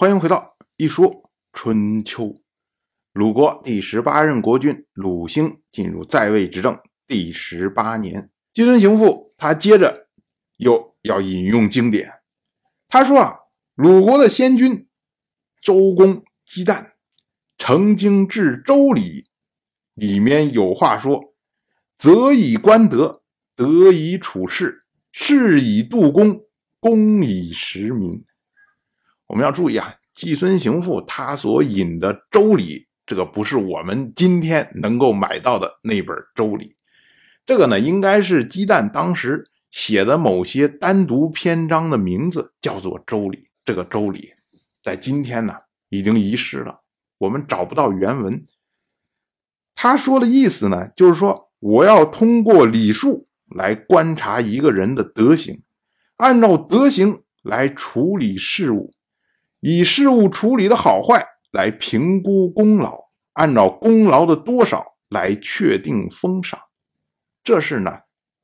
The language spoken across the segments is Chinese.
欢迎回到一说春秋。鲁国第十八任国君鲁兴进入在位执政第十八年，季孙行父他接着又要引用经典，他说啊，鲁国的先君周公姬旦曾经治周礼，里面有话说：“则以观德，德以处世，事以度公，公以实民。”我们要注意啊，季孙行父他所引的《周礼》，这个不是我们今天能够买到的那本《周礼》，这个呢，应该是姬旦当时写的某些单独篇章的名字，叫做《周礼》。这个《周礼》在今天呢已经遗失了，我们找不到原文。他说的意思呢，就是说我要通过礼数来观察一个人的德行，按照德行来处理事物。以事物处理的好坏来评估功劳，按照功劳的多少来确定封赏，这是呢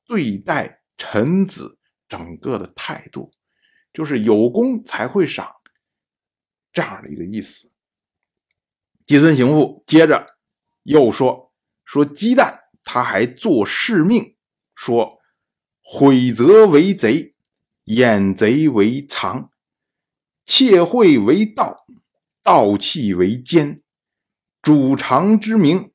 对待臣子整个的态度，就是有功才会赏，这样的一个意思。季孙行父接着又说说鸡蛋，他还做誓命，说毁则为贼，掩贼为藏。窃贿为盗，盗器为奸，主常之名，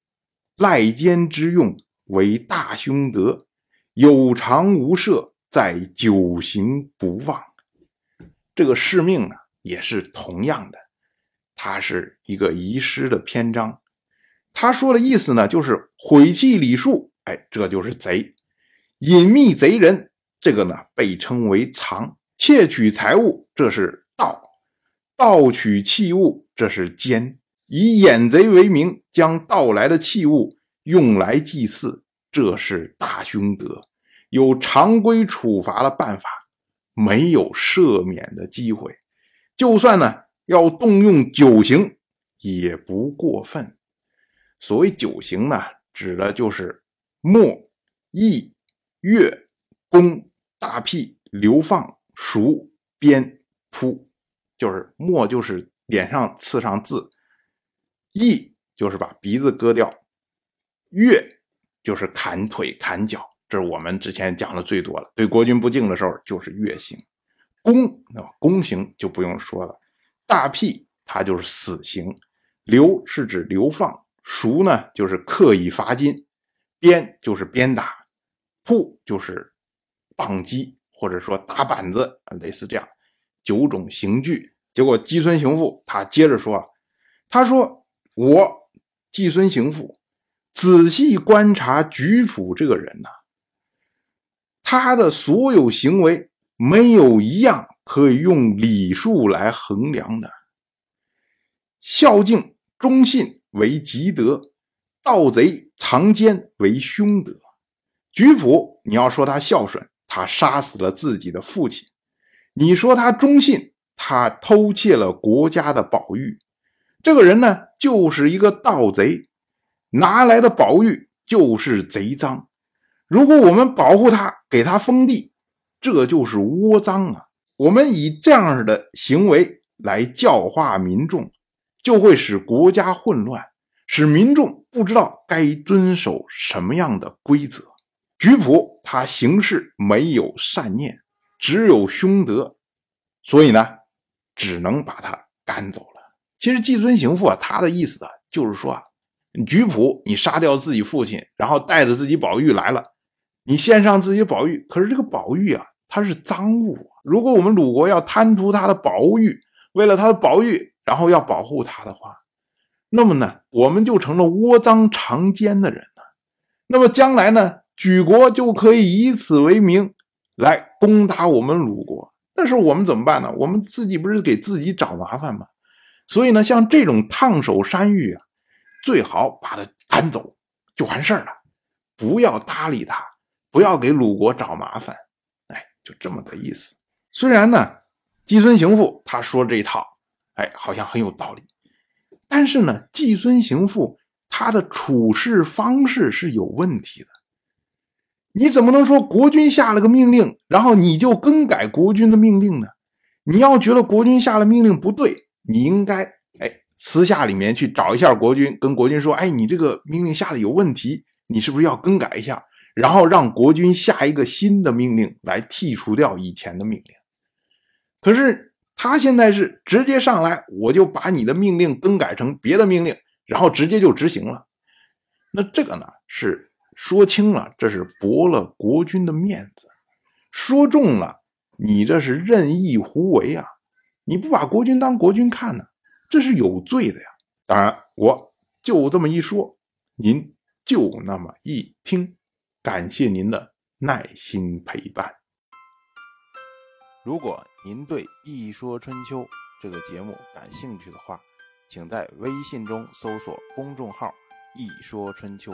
赖奸之用为大凶德。有常无赦，在九行不忘。这个誓命呢，也是同样的，它是一个遗失的篇章。他说的意思呢，就是毁弃礼数，哎，这就是贼；隐秘贼人，这个呢被称为藏；窃取财物，这是。盗盗取器物，这是奸；以掩贼为名，将盗来的器物用来祭祀，这是大凶德。有常规处罚的办法，没有赦免的机会。就算呢要动用九刑，也不过分。所谓九刑呢，指的就是墨、义、乐、公、大辟、流放、赎、鞭、扑。就是墨，就是脸上刺上字；义就是把鼻子割掉；月就是砍腿、砍脚。这是我们之前讲的最多了。对国君不敬的时候，就是月刑；宫啊，宫刑就不用说了；大辟它就是死刑；流是指流放；赎呢就是刻意罚金；鞭就是鞭打；扑就是棒击，或者说打板子，类似这样。九种刑具，结果季孙行父他接着说：“他说我季孙行父仔细观察举仆这个人呐，他的所有行为没有一样可以用礼数来衡量的。孝敬忠信为吉德，盗贼藏奸为凶德。举仆，你要说他孝顺，他杀死了自己的父亲。”你说他忠信，他偷窃了国家的宝玉，这个人呢就是一个盗贼，拿来的宝玉就是贼赃。如果我们保护他，给他封地，这就是窝赃啊！我们以这样的行为来教化民众，就会使国家混乱，使民众不知道该遵守什么样的规则。举仆他行事没有善念。只有凶德，所以呢，只能把他赶走了。其实季孙行父啊，他的意思啊，就是说啊，举仆你杀掉自己父亲，然后带着自己宝玉来了，你献上自己宝玉，可是这个宝玉啊，它是赃物。如果我们鲁国要贪图他的宝玉，为了他的宝玉，然后要保护他的话，那么呢，我们就成了窝赃藏奸的人了。那么将来呢，举国就可以以此为名。来攻打我们鲁国，这时候我们怎么办呢？我们自己不是给自己找麻烦吗？所以呢，像这种烫手山芋啊，最好把它赶走就完事儿了，不要搭理他，不要给鲁国找麻烦。哎，就这么个意思。虽然呢，季孙行父他说这一套，哎，好像很有道理，但是呢，季孙行父他的处事方式是有问题的。你怎么能说国君下了个命令，然后你就更改国君的命令呢？你要觉得国君下了命令不对，你应该哎私下里面去找一下国君，跟国君说，哎，你这个命令下的有问题，你是不是要更改一下？然后让国君下一个新的命令来剔除掉以前的命令。可是他现在是直接上来，我就把你的命令更改成别的命令，然后直接就执行了。那这个呢是说轻了，这是驳了国君的面子；说重了，你这是任意胡为啊！你不把国君当国君看呢，这是有罪的呀。当然，我就这么一说，您就那么一听。感谢您的耐心陪伴。如果您对《一说春秋》这个节目感兴趣的话，请在微信中搜索公众号“一说春秋”，